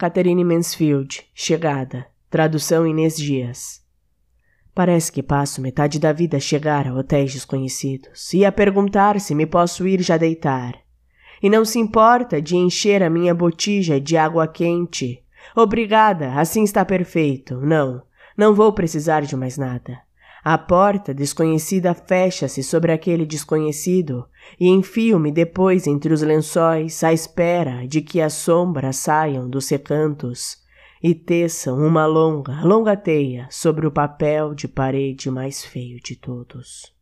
Catherine Mansfield, chegada. Tradução Inês Dias. Parece que passo metade da vida a chegar a hotéis desconhecidos e a perguntar se me posso ir já deitar. E não se importa de encher a minha botija de água quente. Obrigada, assim está perfeito. Não, não vou precisar de mais nada. A porta desconhecida fecha-se sobre aquele desconhecido e enfio-me depois entre os lençóis à espera de que as sombras saiam dos recantos e teçam uma longa, longa teia sobre o papel de parede mais feio de todos.